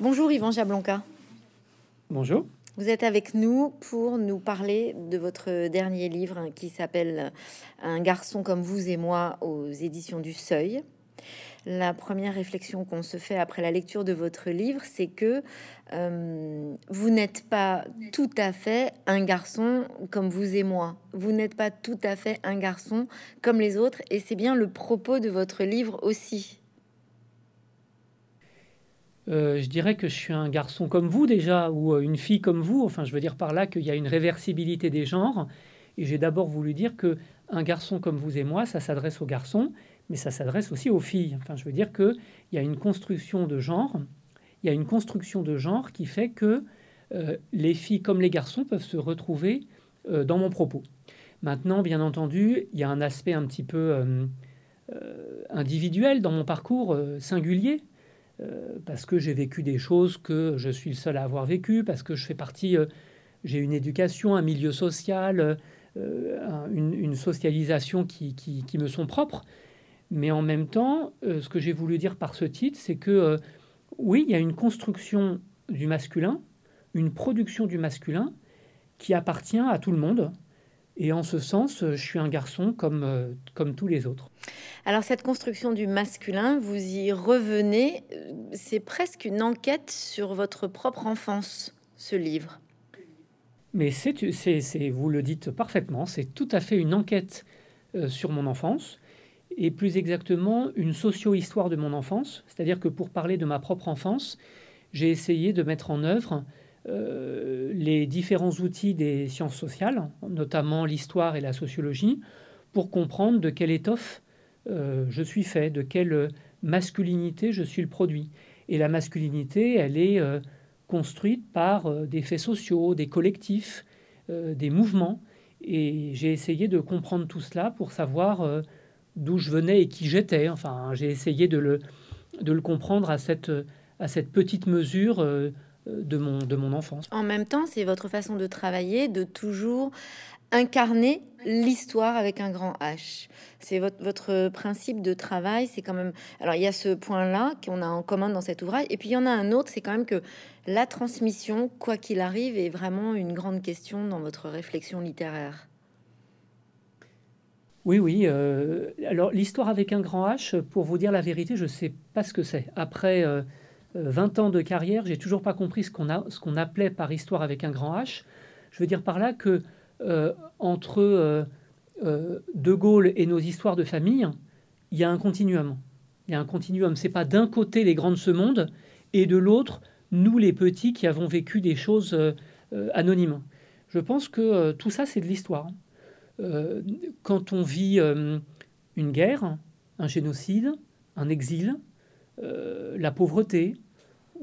Bonjour Yvan Jablonka. Bonjour. Vous êtes avec nous pour nous parler de votre dernier livre qui s'appelle Un garçon comme vous et moi aux éditions du Seuil. La première réflexion qu'on se fait après la lecture de votre livre, c'est que euh, vous n'êtes pas tout à fait un garçon comme vous et moi. Vous n'êtes pas tout à fait un garçon comme les autres, et c'est bien le propos de votre livre aussi. Euh, je dirais que je suis un garçon comme vous déjà, ou euh, une fille comme vous. Enfin, je veux dire par là qu'il y a une réversibilité des genres. Et j'ai d'abord voulu dire que un garçon comme vous et moi, ça s'adresse aux garçons, mais ça s'adresse aussi aux filles. Enfin, je veux dire qu'il y a une construction de genre, il y a une construction de genre qui fait que euh, les filles comme les garçons peuvent se retrouver dans mon propos. Maintenant, bien entendu, il y a un aspect un petit peu individuel dans mon parcours singulier, parce que j'ai vécu des choses que je suis le seul à avoir vécues, parce que je fais partie, j'ai une éducation, un milieu social, une, socialisation qui, qui, me sont propres. Mais en même temps, euh, ce que j'ai voulu dire par ce titre, c'est que euh, oui, il y a une construction du masculin, une production du masculin qui appartient à tout le monde. Et en ce sens, euh, je suis un garçon comme, comme tous les autres. Alors cette construction du masculin, vous y revenez, c'est presque une enquête sur votre propre enfance, ce livre. Mais c'est, vous le dites parfaitement, c'est tout à fait une enquête sur mon enfance et plus exactement une socio-histoire de mon enfance. C'est-à-dire que pour parler de ma propre enfance, j'ai essayé de mettre en œuvre euh, les différents outils des sciences sociales, notamment l'histoire et la sociologie, pour comprendre de quelle étoffe euh, je suis fait, de quelle masculinité je suis le produit. Et la masculinité, elle est euh, construite par des faits sociaux, des collectifs, des mouvements. Et j'ai essayé de comprendre tout cela pour savoir d'où je venais et qui j'étais. Enfin, j'ai essayé de le, de le comprendre à cette, à cette petite mesure euh, de, mon, de mon enfance. En même temps, c'est votre façon de travailler, de toujours incarner l'histoire avec un grand H. C'est votre, votre principe de travail, c'est quand même... Alors il y a ce point-là qu'on a en commun dans cet ouvrage, et puis il y en a un autre, c'est quand même que la transmission, quoi qu'il arrive, est vraiment une grande question dans votre réflexion littéraire. Oui, oui. Euh, alors, l'histoire avec un grand H, pour vous dire la vérité, je ne sais pas ce que c'est. Après 20 euh, ans de carrière, j'ai toujours pas compris ce qu'on qu'on appelait par histoire avec un grand H. Je veux dire par là que euh, entre De Gaulle et nos histoires de famille, il y a un continuum. Il y a un continuum. C'est pas d'un côté les grands de ce monde et de l'autre nous les petits qui avons vécu des choses anonymes. Je pense que tout ça c'est de l'histoire. Euh, quand on vit euh, une guerre, un génocide, un exil, euh, la pauvreté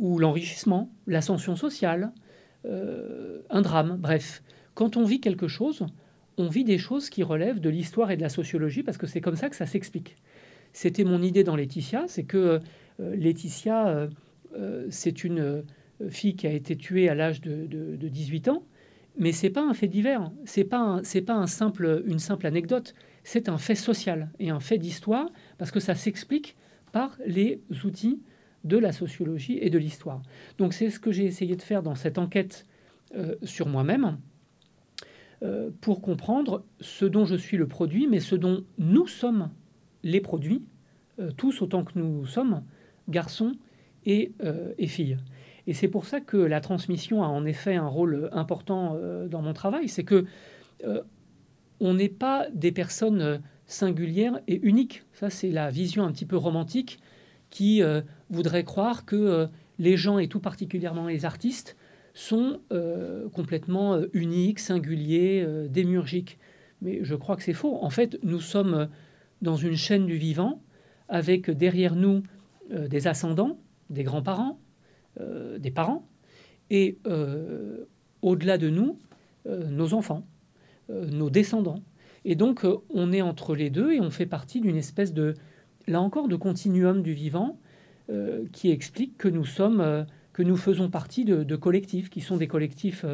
ou l'enrichissement, l'ascension sociale, un drame, bref, quand on vit quelque chose, on vit des choses qui relèvent de l'histoire et de la sociologie parce que c'est comme ça que ça s'explique. C'était mon idée dans Laetitia, c'est que Laetitia, c'est une fille qui a été tuée à l'âge de, de 18 ans mais c'est pas un fait divers, c'est pas c'est pas un simple, une simple anecdote, c'est un fait social et un fait d'histoire parce que ça s'explique par les outils de la sociologie et de l'histoire. Donc c'est ce que j'ai essayé de faire dans cette enquête euh, sur moi-même euh, pour comprendre ce dont je suis le produit, mais ce dont nous sommes les produits, euh, tous autant que nous sommes, garçons et, et filles. Et c'est pour ça que la transmission a en effet un rôle important dans mon travail. C'est que on n'est pas des personnes singulières et uniques. Ça, c'est la vision un petit peu romantique qui voudrait croire que les gens, et tout particulièrement les artistes, sont complètement uniques, singuliers, démurgiques. Mais je crois que c'est faux. En fait, nous sommes dans une chaîne du vivant avec derrière nous des ascendants, des grands-parents, euh, des parents, et euh, au-delà de nous, euh, nos enfants, nos descendants. Et donc, on est entre les deux et on fait partie d'une espèce de, là encore, de continuum du vivant qui explique que nous sommes, que nous faisons partie de, collectifs qui sont des collectifs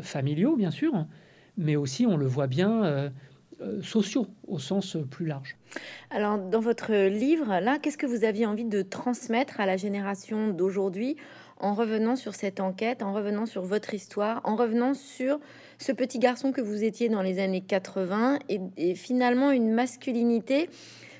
familiaux, bien sûr, mais aussi, on le voit bien, sociaux au sens plus large. Alors, dans votre livre, là, qu'est-ce que vous aviez envie de transmettre à la génération d'aujourd'hui en revenant sur cette enquête, en revenant sur votre histoire, en revenant sur ce petit garçon que vous étiez dans les années 80 et, finalement une masculinité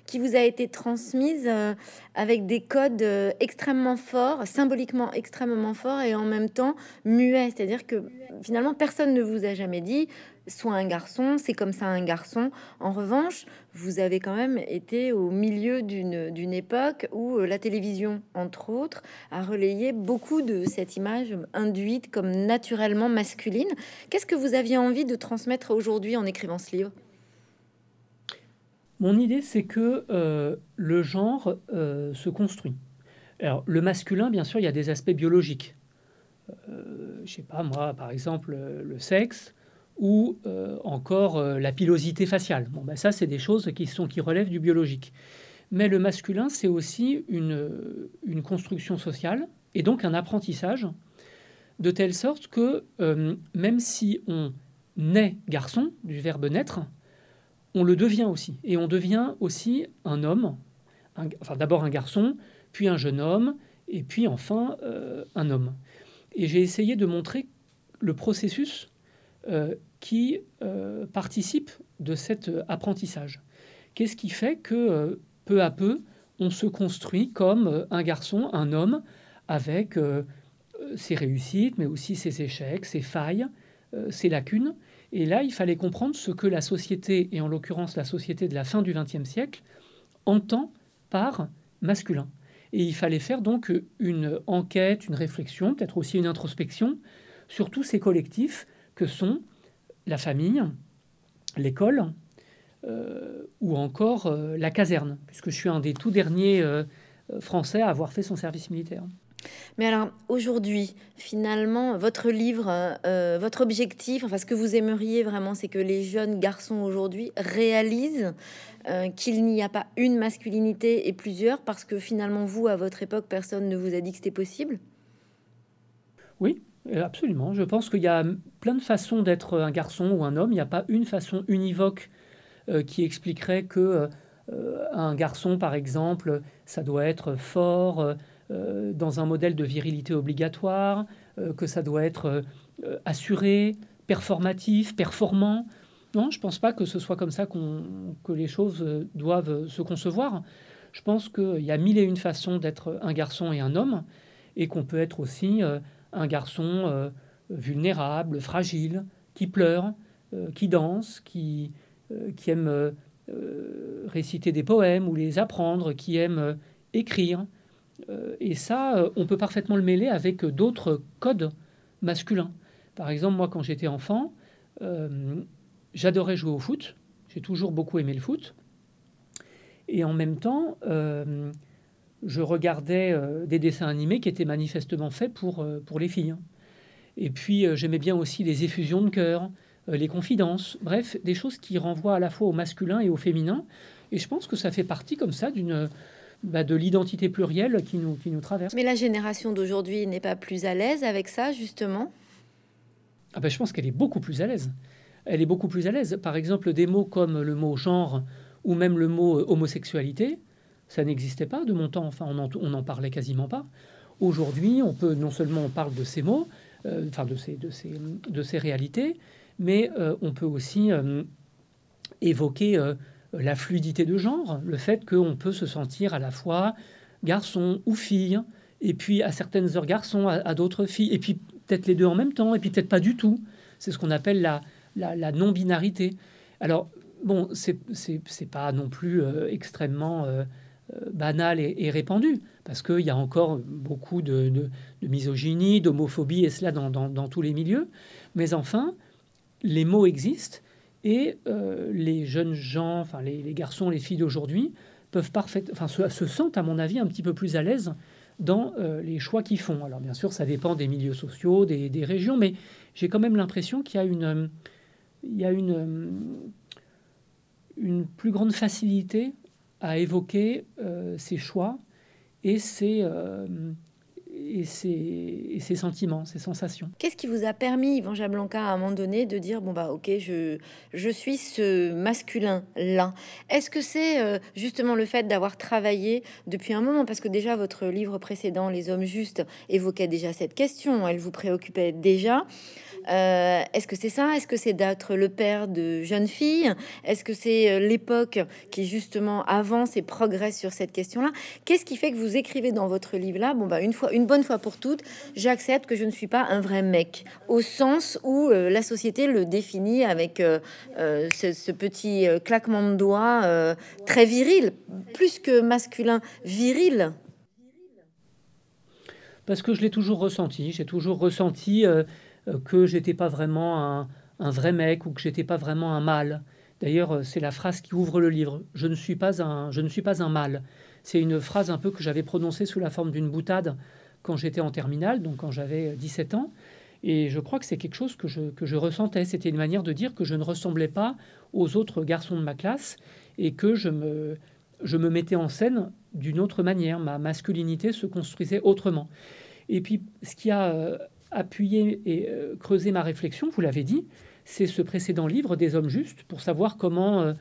qui vous a été transmise euh, avec des codes euh, extrêmement forts, symboliquement extrêmement forts et en même temps muets. C'est-à-dire que finalement, personne ne vous a jamais dit soit un garçon, c'est comme ça un garçon. En revanche, vous avez quand même été au milieu d'une époque où euh, la télévision, entre autres, a relayé beaucoup de cette image induite comme naturellement masculine. Qu'est-ce que vous aviez envie de transmettre aujourd'hui en écrivant ce livre? Mon idée, c'est que euh, le genre euh, se construit. Alors, le masculin, bien sûr, il y a des aspects biologiques. Euh, je sais pas, moi, par exemple, le sexe, ou euh, encore euh, la pilosité faciale. Bon, ben ça, c'est des choses qui, sont, qui relèvent du biologique. Mais le masculin, c'est aussi une, une, construction sociale et donc un apprentissage, de telle sorte que euh, même si on naît garçon, du verbe naître, on le devient aussi. Et on devient aussi un homme, enfin d'abord un garçon, puis un jeune homme, et puis enfin un homme. Et j'ai essayé de montrer le processus euh, qui euh, participent de cet apprentissage. Qu'est-ce qui fait que euh, peu à peu, on se construit comme un garçon, un homme, avec ses réussites, mais aussi ses échecs, ses failles, ses lacunes. Et là, il fallait comprendre ce que la société, et en l'occurrence la société de la fin du XXe siècle, entend par masculin. Et il fallait faire donc une enquête, une réflexion, peut-être aussi une introspection sur tous ces collectifs que sont la famille, l'école euh, ou encore euh, la caserne, puisque je suis un des tout derniers euh, Français à avoir fait son service militaire. Mais alors aujourd'hui, finalement, votre livre, votre objectif, enfin ce que vous aimeriez vraiment, c'est que les jeunes garçons aujourd'hui réalisent qu'il n'y a pas une masculinité et plusieurs, parce que finalement, vous, à votre époque, personne ne vous a dit que c'était possible? Oui, euh, absolument. Je pense qu'il y a plein de façons d'être un garçon ou un homme. Il n'y a pas une façon univoque euh, qui expliquerait que euh, un garçon, par exemple, ça doit être fort dans un modèle de virilité obligatoire, que ça doit être assuré, performatif, performant. Non, je ne pense pas que ce soit comme ça que les choses doivent se concevoir. Je pense qu'il y a mille et une façons d'être un garçon et un homme, et qu'on peut être aussi un garçon euh, vulnérable, fragile, qui pleure, euh, qui danse, qui, euh, qui aime réciter des poèmes ou les apprendre, qui aime écrire. Et ça, on peut parfaitement le mêler avec d'autres codes masculins. Par exemple, moi, quand j'étais enfant, j'adorais jouer au foot. J'ai toujours beaucoup aimé le foot. Et en même temps, je regardais euh, des dessins animés qui étaient manifestement faits pour, euh, pour les filles. Et puis euh, j'aimais bien aussi les effusions de cœur, les confidences, bref, des choses qui renvoient à la fois au masculin et au féminin. Et je pense que ça fait partie comme ça d'une bah, de l'identité plurielle qui nous, qui nous traverse. Mais la génération d'aujourd'hui n'est pas plus à l'aise avec ça, justement? Ah bah, Je pense qu'elle est beaucoup plus à l'aise. Elle est beaucoup plus à l'aise. Par exemple, des mots comme le mot genre ou même le mot homosexualité, ça n'existait pas de mon temps, enfin on n'en parlait quasiment pas. Aujourd'hui, on peut non seulement on parle de ces mots, euh, enfin de ces, de, ces, de ces réalités, mais euh, on peut aussi euh, évoquer la fluidité de genre, le fait qu'on peut se sentir à la fois garçon ou fille, et puis à certaines heures garçon, à, d'autres filles, et puis peut-être les deux en même temps, et puis peut-être pas du tout. C'est ce qu'on appelle la, non-binarité. Alors, bon, c'est pas non plus extrêmement euh, banal et, répandu, parce qu'il y a encore beaucoup de, misogynie, d'homophobie, et cela dans, tous les milieux. Mais enfin, les mots existent, et euh, les jeunes gens, enfin les, garçons, les filles d'aujourd'hui, peuvent parfaitement, enfin se, sentent, à mon avis, un petit peu plus à l'aise dans euh, les choix qu'ils font. Alors bien sûr, ça dépend des milieux sociaux, des, régions, mais j'ai quand même l'impression qu'il y a une, il y a une, une plus grande facilité à évoquer euh, ses choix et et, ses, sentiments, ses sensations. Qu'est-ce qui vous a permis, Yvan Jablanca, à un moment donné, de dire bon bah ok, je, je suis ce masculin-là? Est-ce que c'est euh, justement le fait d'avoir travaillé depuis un moment? Parce que déjà votre livre précédent, Les hommes justes, évoquait déjà cette question, elle vous préoccupait déjà. Euh, est-ce que c'est ça? Est-ce que c'est d'être le père de jeunes filles? Est-ce que c'est euh, l'époque qui justement avance et progresse sur cette question-là? Qu'est-ce qui fait que vous écrivez dans votre livre-là? Bon, bah, une fois, une bonne fois pour toutes, j'accepte que je ne suis pas un vrai mec, au sens où euh, la société le définit avec ce, petit claquement de doigts très viril, plus que masculin, viril. Parce que je l'ai toujours ressenti. J'ai toujours ressenti euh, que j'étais pas vraiment un, vrai mec ou que j'étais pas vraiment un mâle. D'ailleurs, euh, c'est la phrase qui ouvre le livre. Je ne suis pas un, je ne suis pas un mâle. C'est une phrase un peu que j'avais prononcée sous la forme d'une boutade quand j'étais en terminale, donc quand j'avais 17 ans. Et je crois que c'est quelque chose que je, ressentais. C'était une manière de dire que je ne ressemblais pas aux autres garçons de ma classe et que je me, mettais en scène d'une autre manière. Ma masculinité se construisait autrement. Et puis, ce qui a euh, appuyer et euh, creuser ma réflexion, vous l'avez dit, c'est ce précédent livre des hommes justes pour savoir comment euh,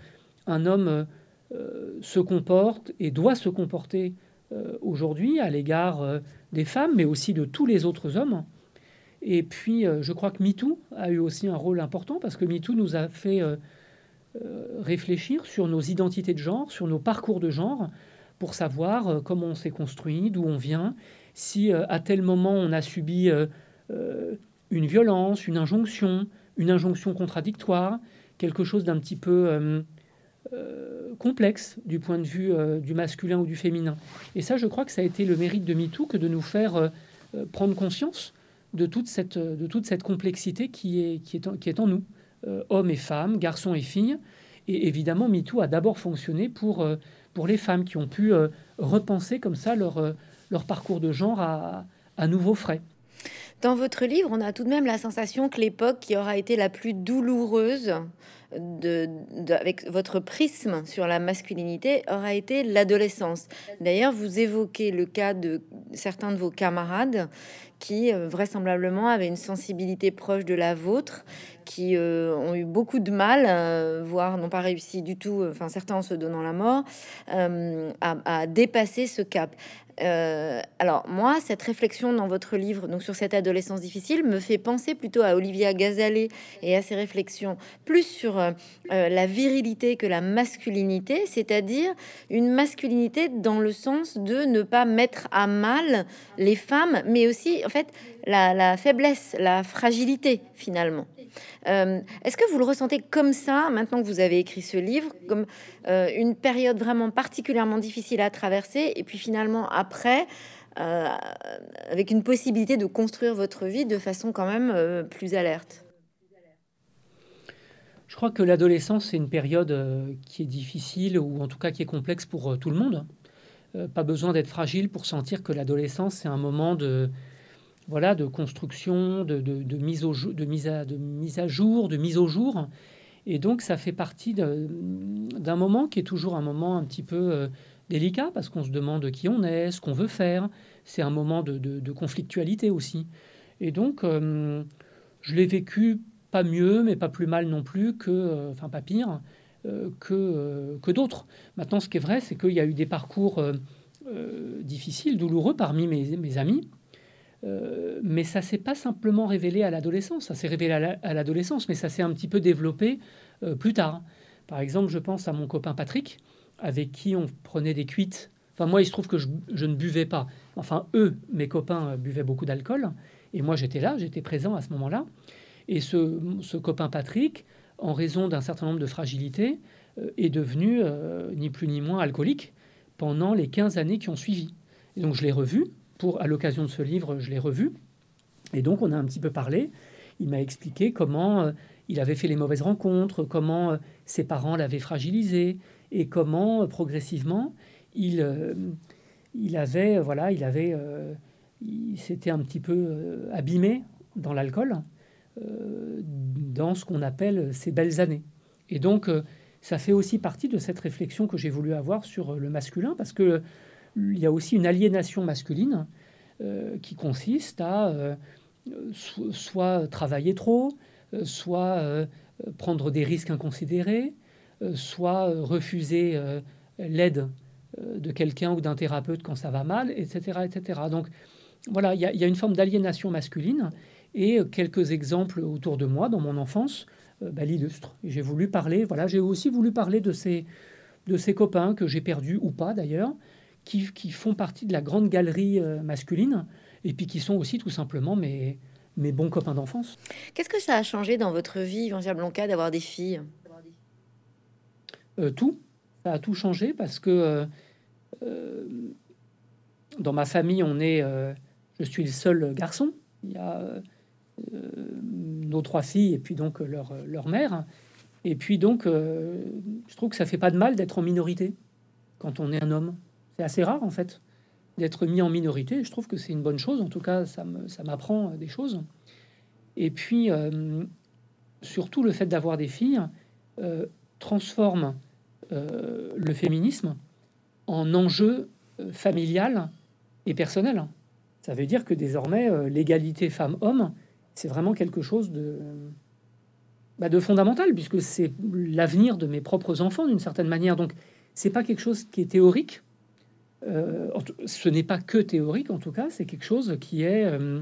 un homme euh, se comporte et doit se comporter aujourd'hui à l'égard des femmes, mais aussi de tous les autres hommes. Et puis, je crois que MeToo a eu aussi un rôle important parce que MeToo nous a fait réfléchir sur nos identités de genre, sur nos parcours de genre, pour savoir comment on s'est construit, d'où on vient, si à tel moment on a subi euh, une violence, une injonction, une injonction contradictoire, quelque chose d'un petit peu euh, euh, complexe du point de vue du masculin ou du féminin. Et ça, je crois que ça a été le mérite de MeToo que de nous faire prendre conscience de toute cette, de toute cette complexité qui est, qui est, en, qui est en nous, hommes et femmes, garçons et filles. Et évidemment, MeToo a d'abord fonctionné pour, pour les femmes qui ont pu repenser comme ça leur, leur parcours de genre à, à nouveau frais. Dans votre livre, on a tout de même la sensation que l'époque qui aura été la plus douloureuse de, avec votre prisme sur la masculinité aura été l'adolescence. D'ailleurs, vous évoquez le cas de certains de vos camarades qui euh, vraisemblablement avaient une sensibilité proche de la vôtre, qui euh, ont eu beaucoup de mal, euh, voire n'ont pas réussi du tout, enfin certains en se donnant la mort, à, dépasser ce cap. Euh, alors moi, cette réflexion dans votre livre, donc sur cette adolescence difficile, me fait penser plutôt à Olivia Gazalet et à ses réflexions plus sur euh, euh, la virilité que la masculinité, c'est-à-dire une masculinité dans le sens de ne pas mettre à mal les femmes, mais aussi en fait la, faiblesse, la fragilité finalement. Euh, est-ce que vous le ressentez comme ça maintenant que vous avez écrit ce livre, comme euh, une période vraiment particulièrement difficile à traverser, et puis finalement après, euh, avec une possibilité de construire votre vie de façon quand même plus alerte? Je crois que l'adolescence, c'est une période qui est difficile, ou en tout cas qui est complexe pour tout le monde. pas besoin d'être fragile pour sentir que l'adolescence, c'est un moment de voilà, de construction, de, mise mise à, mise à jour, de mise au jour. Et donc, ça fait partie d'un moment qui est toujours un moment un petit peu euh, délicat parce qu'on se demande qui on est, ce qu'on veut faire. C'est un moment de, conflictualité aussi. Et donc, euh, je l'ai vécu pas mieux, mais pas plus mal non plus que, euh, enfin pas pire, que, que d'autres. Maintenant, ce qui est vrai, c'est qu'il y a eu des parcours difficiles, douloureux parmi mes amis. Euh, mais ça s'est pas simplement révélé à l'adolescence, ça s'est révélé à l'adolescence, mais ça s'est un petit peu développé euh, plus tard. Par exemple, je pense à mon copain Patrick, avec qui on prenait des cuites. Enfin, moi, il se trouve que je, ne buvais pas. Enfin, eux, mes copains, euh, buvaient beaucoup d'alcool. Et moi, j'étais là, j'étais présent à ce moment-là. Et ce, copain Patrick, en raison d'un certain nombre de fragilités, est devenu ni plus ni moins alcoolique pendant les 15 années qui ont suivi. Et donc, je l'ai revu à l'occasion de ce livre, je l'ai revu. Et donc, on a un petit peu parlé. Il m'a expliqué comment euh, il avait fait les mauvaises rencontres, comment euh, ses parents l'avaient fragilisé et comment euh, progressivement il, il avait, voilà, il avait, il s'était un petit peu abîmé dans l'alcool, dans ce qu'on appelle ses belles années. Et donc, ça fait aussi partie de cette réflexion que j'ai voulu avoir sur le masculin, parce que il y a aussi une aliénation masculine qui consiste à soit travailler trop, soit prendre des risques inconsidérés, soit refuser l'aide de quelqu'un ou d'un thérapeute quand ça va mal, etc. etc. Donc voilà, il y, a une forme d'aliénation masculine et quelques exemples autour de moi dans mon enfance euh, bah, l'illustrent. J'ai voulu parler, voilà, j'ai aussi voulu parler de ces, de ces copains que j'ai perdus ou pas d'ailleurs, qui, qui, font partie de la grande galerie euh, masculine et puis qui sont aussi tout simplement mes, mes bons copains d'enfance. Qu'est-ce que ça a changé dans votre vie, Jean-Pierre Blanca, d'avoir des filles? Euh, Tout. Ça a tout changé parce que dans ma famille, on est, je suis le seul garçon. Il y a nos trois filles et puis donc leur, leur mère. Et puis donc, euh, je trouve que ça fait pas de mal d'être en minorité quand on est un homme. C'est assez rare en fait d'être mis en minorité. Je trouve que c'est une bonne chose. En tout cas, ça m'apprend des choses. Et puis, euh, surtout, le fait d'avoir des filles euh, transforme le féminisme en enjeu familial et personnel. Ça veut dire que désormais, l'égalité femmes-hommes c'est vraiment quelque chose de, bah, de fondamental, puisque c'est l'avenir de mes propres enfants d'une certaine manière. Donc, c'est pas quelque chose qui est théorique. Euh, ce n'est pas que théorique, en tout cas, c'est quelque chose qui est euh,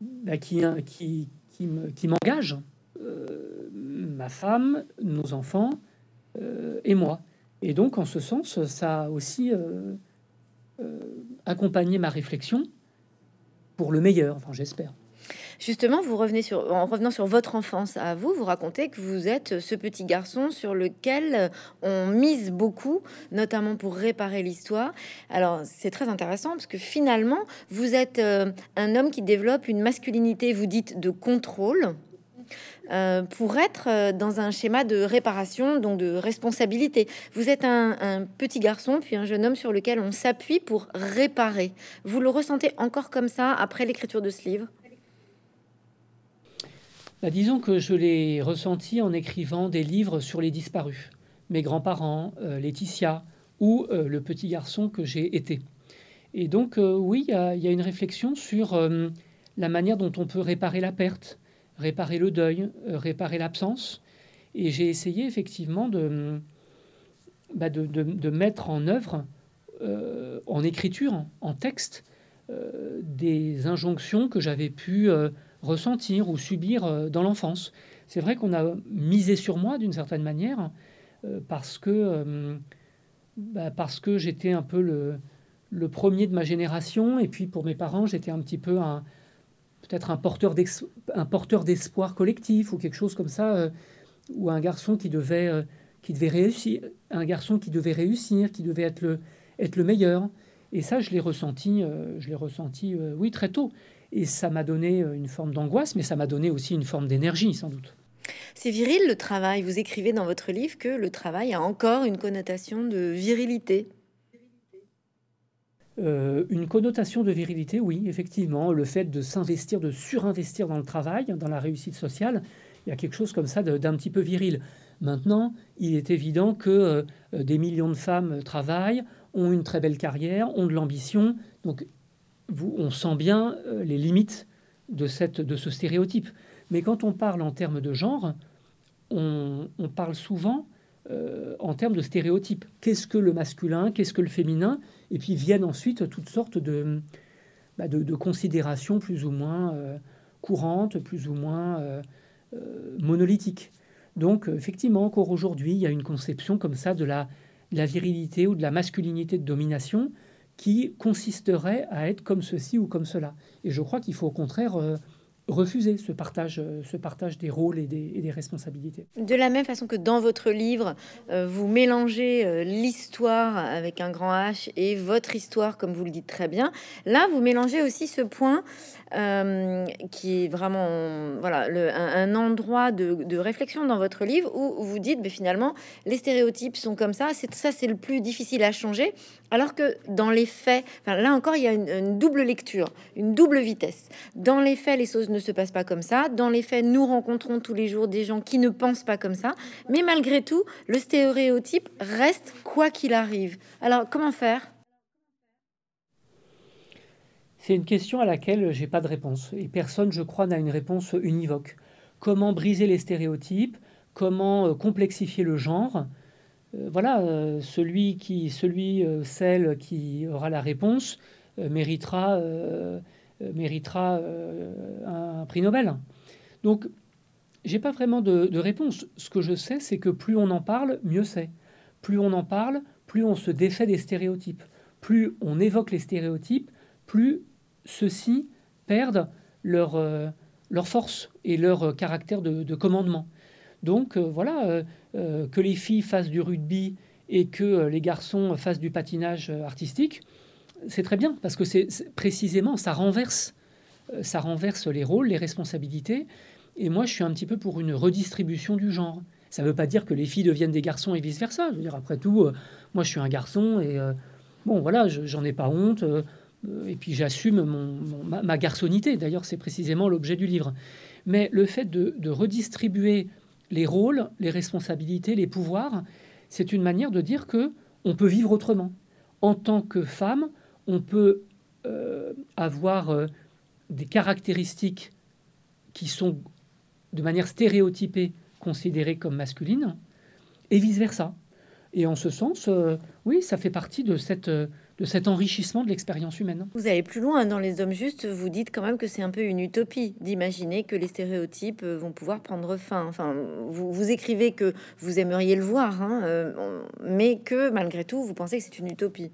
bah, qui, qui, qui m'engage, euh, ma femme, nos enfants et moi. Et donc, en ce sens, ça a aussi accompagné ma réflexion pour le meilleur, enfin j'espère. Justement, vous revenez sur, en revenant sur votre enfance à vous, vous racontez que vous êtes ce petit garçon sur lequel on mise beaucoup, notamment pour réparer l'histoire. Alors, c'est très intéressant parce que finalement, vous êtes euh, un homme qui développe une masculinité, vous dites, de contrôle. Euh, pour être euh, dans un schéma de réparation, donc de responsabilité. Vous êtes un, un, petit garçon, puis un jeune homme sur lequel on s'appuie pour réparer. Vous le ressentez encore comme ça après l'écriture de ce livre? Bah, disons que je l'ai ressenti en écrivant des livres sur les disparus, mes grands-parents, euh, Laetitia ou euh, le petit garçon que j'ai été. Et donc euh, oui, il y, a une réflexion sur la manière dont on peut réparer la perte, réparer le deuil, réparer l'absence. Et j'ai essayé effectivement de, bah, de, de, mettre en œuvre, en écriture, en texte, des injonctions que j'avais pu ressentir ou subir euh, dans l'enfance. C'est vrai qu'on a misé sur moi d'une certaine manière euh, parce que, euh, bah, parce que j'étais un peu le, premier de ma génération. Et puis pour mes parents j'étais un petit peu un peut-être un porteur porteur d'espoir collectif ou quelque chose comme ça ou un garçon qui devait qui devait réussir un garçon qui devait réussir qui devait être le être le meilleur. Et ça je l'ai ressenti je l'ai ressenti oui très tôt et ça m'a donné euh, une forme d'angoisse, mais ça m'a donné aussi une forme d'énergie, sans doute. C'est viril le travail. Vous écrivez dans votre livre que le travail a encore une connotation de virilité. Euh, une connotation de virilité, oui, effectivement. Le fait de s'investir, de surinvestir dans le travail, dans la réussite sociale, il y a quelque chose comme ça d'un petit peu viril. Maintenant, il est évident que euh, des millions de femmes travaillent, ont une très belle carrière, ont de l'ambition. Donc on sent bien euh, les limites de, ce stéréotype. Mais quand on parle en termes de genre, on, parle souvent euh, en termes de stéréotypes. Qu'est-ce que le masculin Qu'est-ce que le féminin? Et puis viennent ensuite toutes sortes de, bah, considérations plus ou moins euh, courantes, plus ou moins monolithiques. Donc effectivement, encore aujourd'hui, il y a une conception comme ça de la virilité ou de la masculinité de domination qui consisterait à être comme ceci ou comme cela. Et je crois qu'il faut au contraire euh, refuser ce partage, euh, ce partage des rôles et des, responsabilités. De la même façon que dans votre livre, euh, vous mélangez l'histoire avec un grand H et votre histoire, comme vous le dites très bien, là, vous mélangez aussi ce point qui est vraiment voilà, un, endroit de, réflexion dans votre livre où vous dites mais finalement les stéréotypes sont comme ça, c'est ça c'est le plus difficile à changer, alors que dans les faits, là encore il y a une, une, double lecture, une double vitesse. Dans les faits, les choses ne se passent pas comme ça. Dans les faits, nous rencontrons tous les jours des gens qui ne pensent pas comme ça, mais malgré tout, le stéréotype reste quoi qu'il arrive. Alors comment faire? C'est une question à laquelle j'ai pas de réponse. Et personne, je crois, n'a une réponse univoque. Comment briser les stéréotypes? Comment euh, complexifier le genre? Voilà, euh, celui, qui, celui celle qui aura la réponse méritera, méritera un prix Nobel. Donc, j'ai pas vraiment de, réponse. Ce que je sais, c'est que plus on en parle, mieux c'est. Plus on en parle, plus on se défait des stéréotypes. Plus on évoque les stéréotypes, plus ceux-ci perdent leur, euh, leur force et leur euh, caractère de, commandement. Donc euh, voilà, que les filles fassent du rugby et que les garçons fassent du patinage artistique, c'est très bien parce que c'est précisément ça renverse, ça renverse les rôles, les responsabilités. Et moi, je suis un petit peu pour une redistribution du genre. Ça ne veut pas dire que les filles deviennent des garçons et vice versa. Je veux dire, après tout, moi, je suis un garçon et bon, voilà, j'en ai pas honte. Euh, et puis j'assume mon, ma, garçonnité. D'ailleurs, c'est précisément l'objet du livre. Mais le fait de, redistribuer les rôles, les responsabilités, les pouvoirs, c'est une manière de dire que on peut vivre autrement. En tant que femme, on peut euh, avoir euh, des caractéristiques qui sont de manière stéréotypée considérées comme masculines, et vice-versa. Et en ce sens, oui, ça fait partie de cette de cet enrichissement de l'expérience humaine. Vous allez plus loin dans Les Hommes Justes, vous dites quand même que c'est un peu une utopie d'imaginer que les stéréotypes euh, vont pouvoir prendre fin. Enfin, vous, vous écrivez que vous aimeriez le voir, hein, euh, mais que malgré tout, vous pensez que c'est une utopie.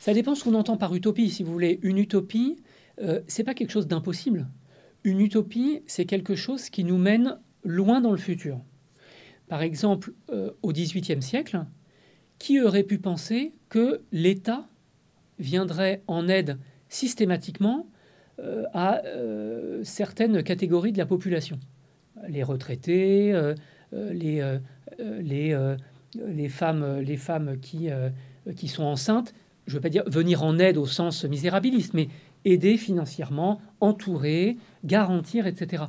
Ça dépend ce qu'on entend par utopie. Si vous voulez, une utopie, euh, c'est pas quelque chose d'impossible. Une utopie, c'est quelque chose qui nous mène loin dans le futur. Par exemple, au XVIIIe siècle, qui aurait pu penser que l'État viendrait en aide systématiquement euh, à euh, certaines catégories de la population? Les retraités, euh, les, les, les, femmes, les femmes qui, qui sont enceintes. Je ne veux pas dire venir en aide au sens misérabiliste, mais aider financièrement, entourer, garantir, etc.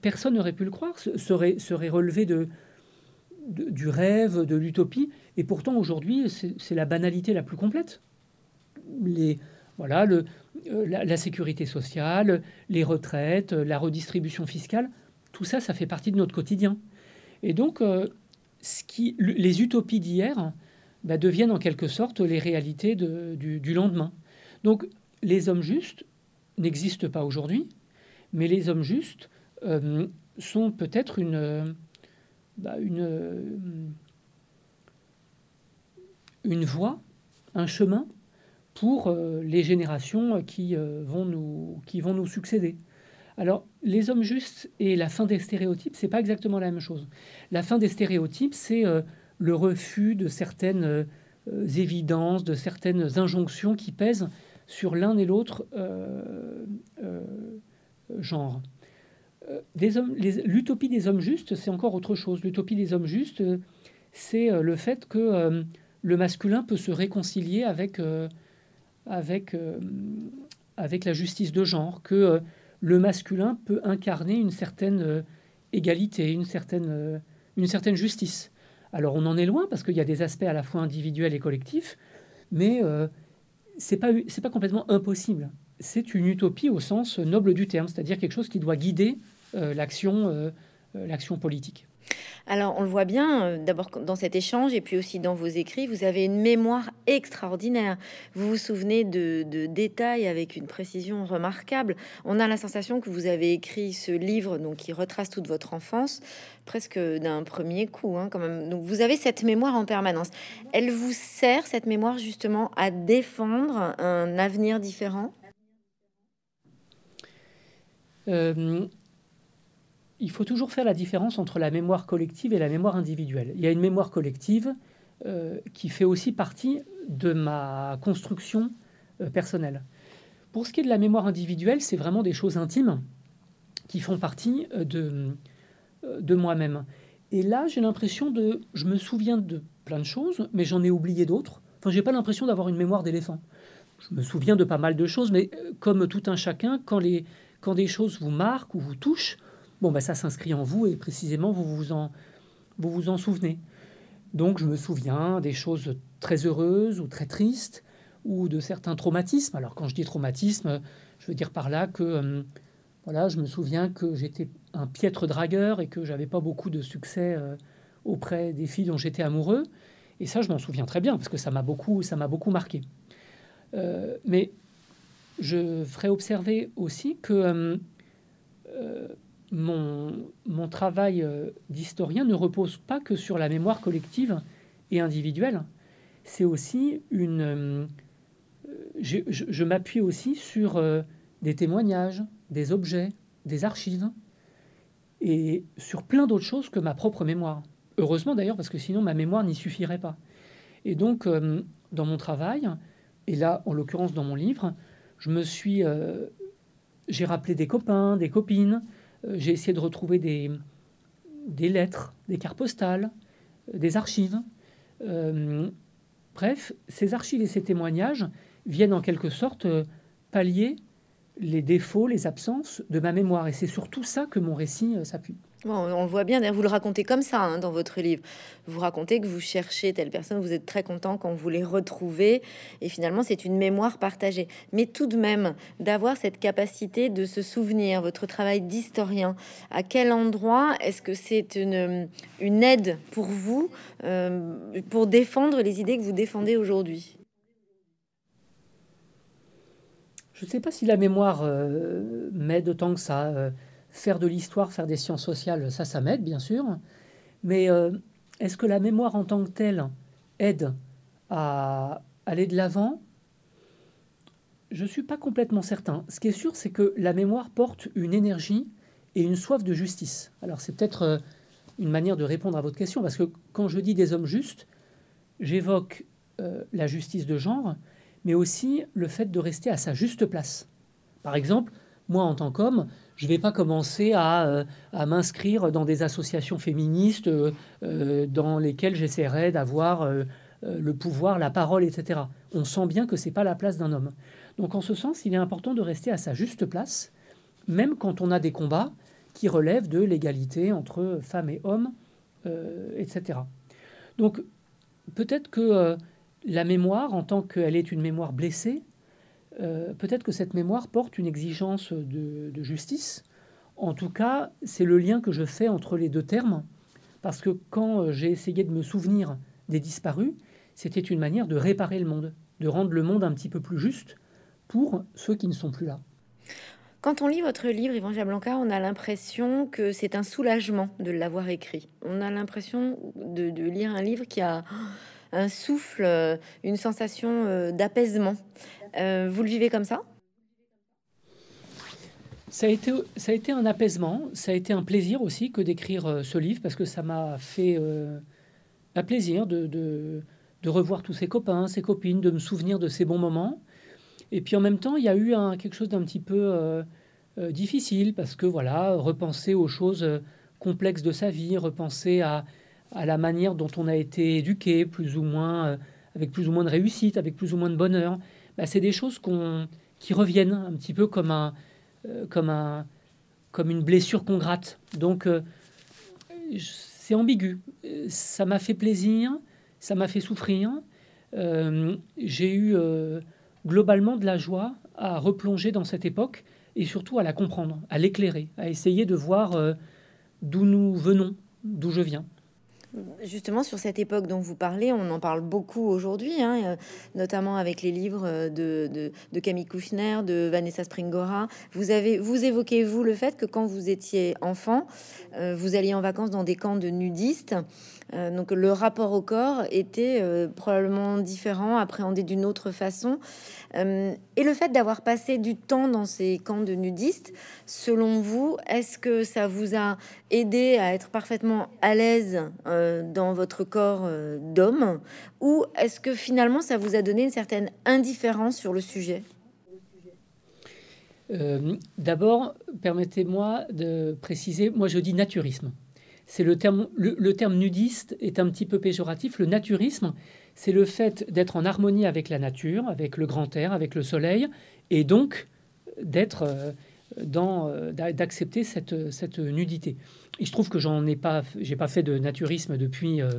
Personne n'aurait pu le croire, serait, serait relevé de, du rêve, de l'utopie. Et pourtant, aujourd'hui, c'est la banalité la plus complète. Les, voilà, euh, la, sécurité sociale, les retraites, la redistribution fiscale, tout ça, ça fait partie de notre quotidien. Et donc, euh, les utopies d'hier bah, deviennent en quelque sorte les réalités du, lendemain. Donc, les hommes justes n'existent pas aujourd'hui, mais les hommes justes euh, sont peut-être une bah, une, une voie, un chemin pour euh, les générations qui, euh, vont nous, qui vont nous succéder. Alors, les hommes justes et la fin des stéréotypes, c'est pas exactement la même chose. La fin des stéréotypes, c'est euh, le refus de certaines évidences, de certaines injonctions qui pèsent sur l'un et l'autre genre. Euh, l'utopie des hommes justes, c'est encore autre chose. L'utopie des hommes justes, c'est euh, le fait que euh, le masculin peut se réconcilier avec, avec, avec la justice de genre, que le masculin peut incarner une certaine égalité, une certaine, une certaine justice. Alors on en est loin parce qu'il y a des aspects à la fois individuels et collectifs, mais c'est pas pas complètement impossible. C'est une utopie au sens noble du terme, c'est-à-dire quelque chose qui doit guider euh, l'action, euh, euh, l'action politique. Alors, on le voit bien, d'abord dans cet échange et puis aussi dans vos écrits, vous avez une mémoire extraordinaire. Vous vous souvenez de, détails avec une précision remarquable. On a la sensation que vous avez écrit ce livre donc, qui retrace toute votre enfance presque d'un premier coup. Hein, quand même. Donc, vous avez cette mémoire en permanence. Elle vous sert, cette mémoire, justement, à défendre un avenir différent? Il faut toujours faire la différence entre la mémoire collective et la mémoire individuelle. Il y a une mémoire collective euh, qui fait aussi partie de ma construction euh, personnelle. Pour ce qui est de la mémoire individuelle, c'est vraiment des choses intimes qui font partie euh, de, de moi-même. Et là, j'ai l'impression de... Je me souviens de plein de choses, mais j'en ai oublié d'autres. Enfin, j'ai pas l'impression d'avoir une mémoire d'éléphant. Je me souviens de pas mal de choses, mais comme tout un chacun, quand, les, quand des choses vous marquent ou vous touchent, bon, ben, ça s'inscrit en vous et précisément, vous vous, en, vous vous en souvenez. Donc, je me souviens des choses très heureuses ou très tristes, ou de certains traumatismes. Alors quand je dis traumatisme, je veux dire par là que euh, voilà, je me souviens que j'étais un piètre dragueur et que j'avais pas beaucoup de succès euh, auprès des filles dont j'étais amoureux. Et ça, je m'en souviens très bien parce que ça m'a beaucoup, ça m'a beaucoup marqué. Euh, mais je ferai observer aussi que mon, mon, travail d'historien ne repose pas que sur la mémoire collective et individuelle. C'est aussi une je, m'appuie aussi sur euh, des témoignages, des objets, des archives, et sur plein d'autres choses que ma propre mémoire. Heureusement d'ailleurs, parce que sinon ma mémoire n'y suffirait pas. Et donc, euh, dans mon travail, et là, en l'occurrence dans mon livre, je me suis... Euh, j'ai rappelé des copains, des copines, j'ai essayé de retrouver des, lettres, des cartes postales, des archives. bref, ces archives et ces témoignages, viennent en quelque sorte euh, pallier les défauts, les absences de ma mémoire. Et c'est surtout ça que mon récit euh, on le voit bien, vous le racontez comme ça hein, dans votre livre. Vous racontez que vous cherchez telle personne, vous êtes très content quand vous les retrouvez, et finalement c'est une mémoire partagée. Mais tout de même, d'avoir cette capacité de se souvenir, votre travail d'historien, à quel endroit est-ce que c'est une, une aide pour vous euh, pour défendre les idées que vous défendez aujourd'hui? Je ne sais pas si la mémoire euh, m'aide autant que ça. Euh, faire de l'histoire, faire des sciences sociales, ça, ça m'aide, bien sûr. Mais euh, est-ce que la mémoire en tant que telle aide à aller de l'avant? Je ne suis pas complètement certain. Ce qui est sûr, c'est que la mémoire porte une énergie et une soif de justice. Alors c'est peut-être une manière de répondre à votre question, parce que quand je dis des hommes justes, j'évoque la justice de genre, mais aussi le fait de rester à sa juste place. Par exemple, moi en tant qu'homme, je ne vais pas commencer à, euh, m'inscrire dans des associations féministes euh, euh, dans lesquelles j'essaierai d'avoir le pouvoir, la parole, etc. On sent bien que ce n'est pas la place d'un homme. Donc en ce sens, il est important de rester à sa juste place, même quand on a des combats qui relèvent de l'égalité entre femmes et hommes, etc. Donc peut-être que la mémoire, en tant qu'elle est une mémoire blessée, euh, peut-être que cette mémoire porte une exigence de, justice. En tout cas, c'est le lien que je fais entre les deux termes, parce que quand j'ai essayé de me souvenir des disparus, c'était une manière de réparer le monde, de rendre le monde un petit peu plus juste pour ceux qui ne sont plus là. Quand on lit votre livre, Yvan Blanca, on a l'impression que c'est un soulagement de l'avoir écrit. On a l'impression de, lire un livre qui a un souffle, euh, une sensation euh, d'apaisement. Euh, vous le vivez comme ça? Ça a, été, ça a été un apaisement, ça a été un plaisir aussi que d'écrire ce livre parce que ça m'a fait un plaisir de, revoir tous ces copains, ces copines, de me souvenir de ces bons moments. Et puis en même temps, il y a eu quelque chose d'un petit peu difficile parce que voilà, repenser aux choses complexes de sa vie, repenser à, la manière dont on a été éduqué, plus ou moins, euh, avec plus ou moins de réussite, avec plus ou moins de bonheur, bah, c'est des choses qui reviennent un petit peu comme, euh, une blessure qu'on gratte. Donc, euh, c'est ambigu. Ça m'a fait plaisir, ça m'a fait souffrir. j'ai eu globalement de la joie à replonger dans cette époque et surtout à la comprendre, à l'éclairer, à essayer de voir d'où nous venons, d'où je viens. Justement, sur cette époque dont vous parlez, on en parle beaucoup aujourd'hui, hein, euh, notamment avec les livres de, de, Camille Kouchner, de Vanessa Springora. Vous, avez, vous évoquez, vous, le fait que quand vous étiez enfant, euh, vous alliez en vacances dans des camps de nudistes. Euh, donc le rapport au corps était euh, probablement différent, appréhendé d'une autre façon. Euh, et le fait d'avoir passé du temps dans ces camps de nudistes, selon vous, est-ce que ça vous a aidé à être parfaitement à l'aise dans votre corps d'homme? Ou est-ce que finalement ça vous a donné une certaine indifférence sur le sujet? D'abord, permettez-moi de préciser, moi je dis naturisme c'est le terme, le, terme nudiste est un petit peu péjoratif. Le naturisme, c'est le fait d'être en harmonie avec la nature, avec le grand air, avec le soleil, et donc d'être euh, dans, euh, d'accepter cette, cette nudité. Il se trouve que j'en ai pas, j'ai pas fait de naturisme depuis, euh,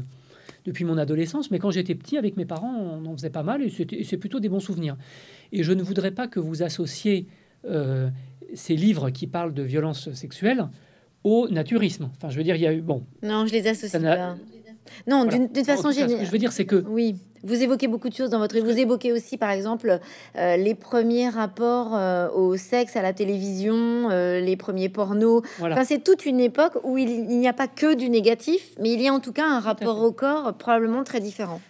depuis mon adolescence, mais quand j'étais petit avec mes parents, on en faisait pas mal et c'est plutôt des bons souvenirs. Et je ne voudrais pas que vous associez euh, ces livres qui parlent de violence sexuelle au naturisme. Enfin, je veux dire, il y a eu bon. Non, je les associe pas. Non, d'une façon générale. Ce que je veux dire, c'est que oui, vous évoquez beaucoup de choses dans votre. Vous évoquez aussi, par exemple, euh, les premiers rapports euh, au sexe à la télévision, euh, les premiers pornos. Enfin, c'est toute une époque où il, n'y a pas que du négatif, mais il y a en tout cas un rapport au corps probablement très différent.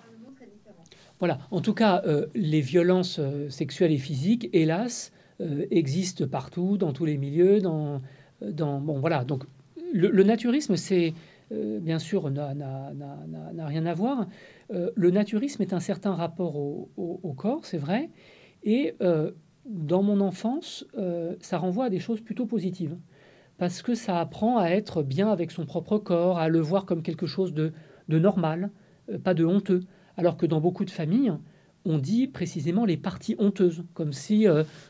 Voilà. En tout cas, les violences sexuelles et physiques, hélas, existent partout, dans tous les milieux, dans, dans bon, voilà. Donc, le naturisme, c'est bien sûr, n'a rien à voir. Euh, le naturisme est un certain rapport au, corps, c'est vrai, et euh, dans mon enfance, euh, ça renvoie à des choses plutôt positives, parce que ça apprend à être bien avec son propre corps, à le voir comme quelque chose de, normal, pas de honteux, alors que dans beaucoup de familles, on dit précisément les parties honteuses, comme si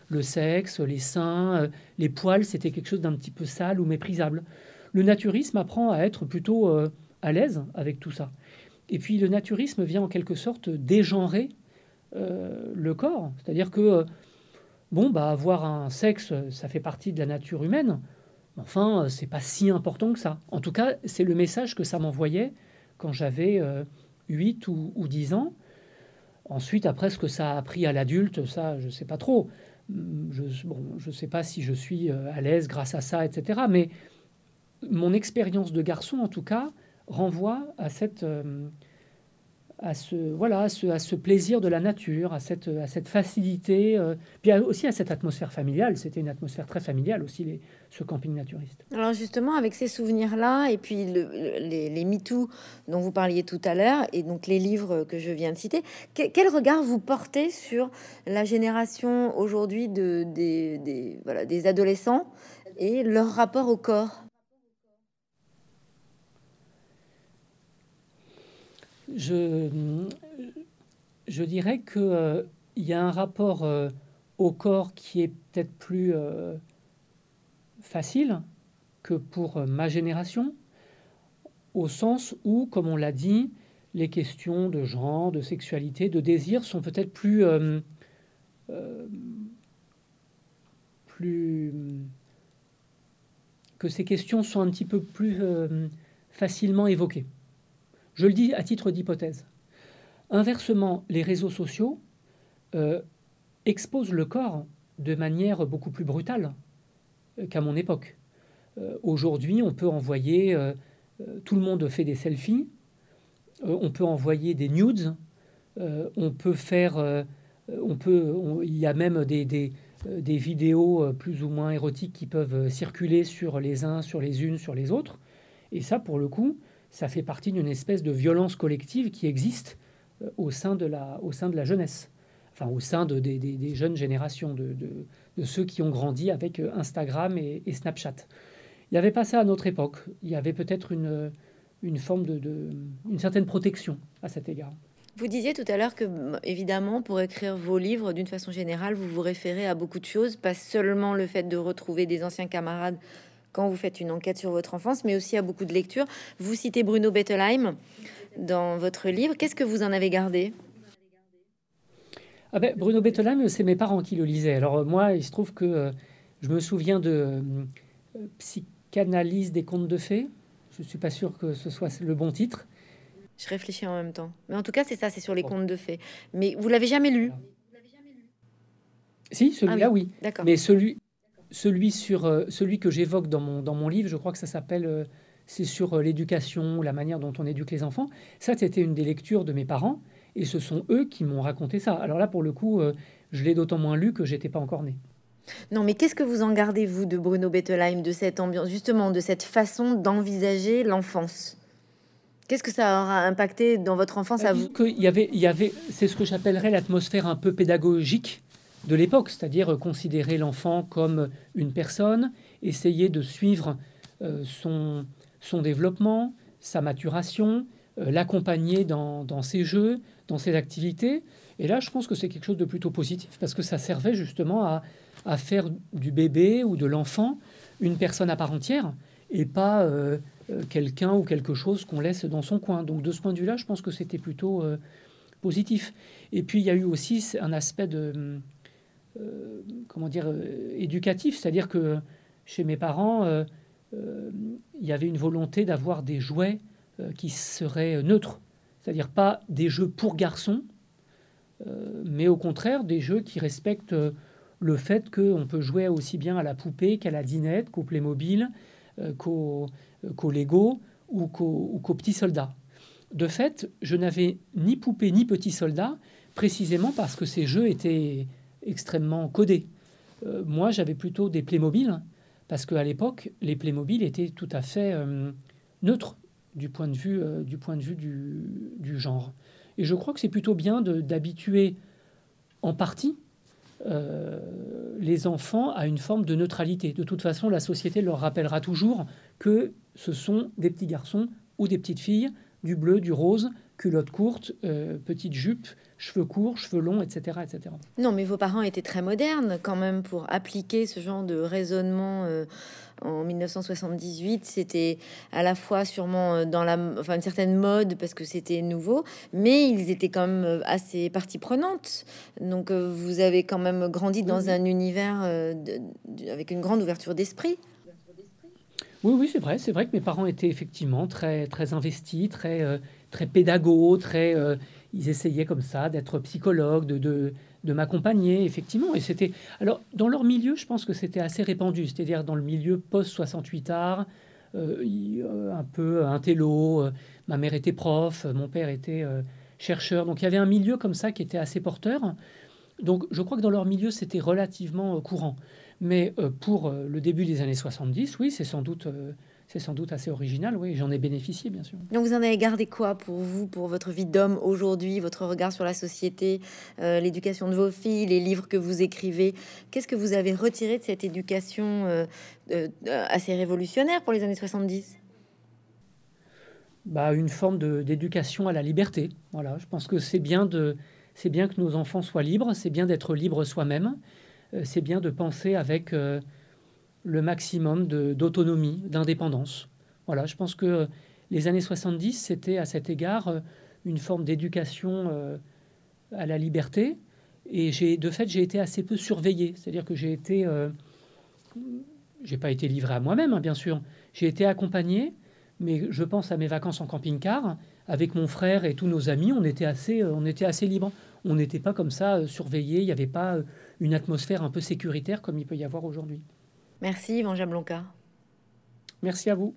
le sexe, les seins, les poils, c'était quelque chose d'un petit peu sale ou méprisable. Le naturisme apprend à être plutôt à l'aise avec tout ça. Et puis le naturisme vient en quelque sorte dégenrer euh, le corps. C'est-à-dire que, euh, bon, bah, avoir un sexe, ça fait partie de la nature humaine. Enfin, c'est pas si important que ça. En tout cas, c'est le message que ça m'envoyait quand j'avais 8 euh, ou, 10 ans. Ensuite, après, ce que ça a appris à l'adulte, ça, je ne sais pas trop. Je ne sais pas si je suis à l'aise grâce à ça, etc. Mais mon expérience de garçon, en tout cas, renvoie à cette euh, à ce voilà à ce, à ce, plaisir de la nature, à cette, à cette facilité, euh, puis aussi à cette atmosphère familiale. C'était une atmosphère très familiale aussi, les, ce camping naturiste. Alors justement, avec ces souvenirs-là, et puis les, les MeToo dont vous parliez tout à l'heure, et donc les livres que je viens de citer, quel regard vous portez sur la génération aujourd'hui de, des, voilà, des adolescents et leur rapport au corps? Je, dirais qu'il euh, y a un rapport euh, au corps qui est peut-être plus euh, facile que pour ma génération, au sens où, comme on l'a dit, les questions de genre, de sexualité, de désir sont peut-être plus que ces questions sont un petit peu plus facilement évoquées. Je le dis à titre d'hypothèse. Inversement, les réseaux sociaux euh, exposent le corps de manière beaucoup plus brutale euh, qu'à mon époque. Euh, aujourd'hui, on peut envoyer, tout le monde fait des selfies, on peut envoyer des nudes, on peut faire, il y a même des, vidéos plus ou moins érotiques qui peuvent circuler sur les uns, sur les unes, sur les autres. Et ça, pour le coup, ça fait partie d'une espèce de violence collective qui existe euh, au sein de la, au sein de la jeunesse, enfin au sein de, des, jeunes générations, de, de, ceux qui ont grandi avec euh, Instagram et, Snapchat. Il n'y avait pas ça à notre époque. Il y avait peut-être une, une forme de, une certaine protection à cet égard. Vous disiez tout à l'heure que, évidemment, pour écrire vos livres, d'une façon générale, vous vous référez à beaucoup de choses, pas seulement le fait de retrouver des anciens camarades quand vous faites une enquête sur votre enfance, mais aussi à beaucoup de lectures. Vous citez Bruno Bettelheim dans votre livre. Qu'est-ce que vous en avez gardé? Ah ben, Bruno Bettelheim, c'est mes parents qui le lisaient. Alors euh, moi, il se trouve que euh, je me souviens de euh, Psychanalyse des contes de fées. Je ne suis pas sûr que ce soit le bon titre. Je réfléchis en même temps. Mais en tout cas, c'est ça, c'est sur les contes de fées. Mais vous l'avez jamais lu? Si, celui-là, ah oui. oui. Mais celui, celui, sur, euh, celui que j'évoque dans mon, dans mon livre, je crois que ça s'appelle euh, C'est sur euh, l'éducation, la manière dont on éduque les enfants. Ça, c'était une des lectures de mes parents, et ce sont eux qui m'ont raconté ça. Alors là, pour le coup, je l'ai d'autant moins lu que j'étais pas encore né. Non, mais qu'est-ce que vous en gardez, vous, de Bruno Bettelheim, de cette ambiance, justement, de cette façon d'envisager l'enfance? Qu'est-ce que ça aura impacté dans votre enfance à vous? Il y avait, il y avait, c'est ce que j'appellerais l'atmosphère un peu pédagogique de l'époque, c'est-à-dire considérer l'enfant comme une personne, essayer de suivre euh, son, son développement, sa maturation, euh, l'accompagner dans, ses jeux, dans ses activités. Et là, je pense que c'est quelque chose de plutôt positif, parce que ça servait justement à, faire du bébé ou de l'enfant une personne à part entière, et pas euh, quelqu'un ou quelque chose qu'on laisse dans son coin. Donc de ce point de vue-là, je pense que c'était plutôt positif. Et puis il y a eu aussi un aspect de comment dire éducatif, c'est-à-dire que chez mes parents, il y avait une volonté d'avoir des jouets qui seraient neutres, c'est-à-dire pas des jeux pour garçons, mais au contraire des jeux qui respectent le fait qu'on peut jouer aussi bien à la poupée qu'à la dinette, qu'au Playmobil, euh, qu'au Lego ou qu'au petit soldat. De fait, je n'avais ni poupée ni petit soldat, précisément parce que ces jeux étaient extrêmement codés. Euh, moi, j'avais plutôt des Playmobil, parce qu'à l'époque, les Playmobil étaient tout à fait euh, neutres du point de vue, du, point de vue du, du, genre. Et je crois que c'est plutôt bien d'habituer en partie euh, les enfants à une forme de neutralité. De toute façon, la société leur rappellera toujours que ce sont des petits garçons ou des petites filles, du bleu, du rose, culotte courte, euh, petite jupe, cheveux courts, cheveux longs, etc., etc. Non, mais vos parents étaient très modernes quand même pour appliquer ce genre de raisonnement. Euh, en 1978, c'était à la fois sûrement euh, dans la, enfin, une certaine mode parce que c'était nouveau, mais ils étaient quand même euh, assez partie prenante. Donc euh, vous avez quand même grandi dans un univers avec une grande ouverture d'esprit. Oui, oui, c'est vrai. C'est vrai que mes parents étaient effectivement très, très investis, très, très pédagogues, très. Ils essayaient comme ça d'être psychologues, de de m'accompagner, effectivement. Et c'était. Alors, dans leur milieu, je pense que c'était assez répandu, c'est-à-dire dans le milieu post-68 art, euh, euh, un peu un télo. Euh, ma mère était prof, mon père était chercheur. Donc, il y avait un milieu comme ça qui était assez porteur. Donc, je crois que dans leur milieu, c'était relativement courant. Mais pour le début des années 70, oui, c'est sans doute c'est sans doute assez original, oui, j'en ai bénéficié, bien sûr. Donc vous en avez gardé quoi pour vous, pour votre vie d'homme aujourd'hui, votre regard sur la société, euh, l'éducation de vos filles, les livres que vous écrivez? Qu'est-ce que vous avez retiré de cette éducation euh, euh, assez révolutionnaire pour les années 70 bah, Une forme d'éducation à la liberté. Voilà, je pense que c'est bien, de, bien que nos enfants soient libres, c'est bien d'être libre soi-même, c'est bien de penser avec le maximum d'autonomie, d'indépendance. Voilà, je pense que les années 70, c'était à cet égard euh, une forme d'éducation euh, à la liberté. Et de fait, j'ai été assez peu surveillé. C'est-à-dire que j'ai été, euh, j'ai pas été livré à moi-même, hein, bien sûr. J'ai été accompagné, mais je pense à mes vacances en camping-car avec mon frère et tous nos amis. On était assez, on était assez libre. On n'était pas comme ça surveillé. Il n'y avait pas une atmosphère un peu sécuritaire comme il peut y avoir aujourd'hui. Merci, Yvan Jablonka. Merci à vous.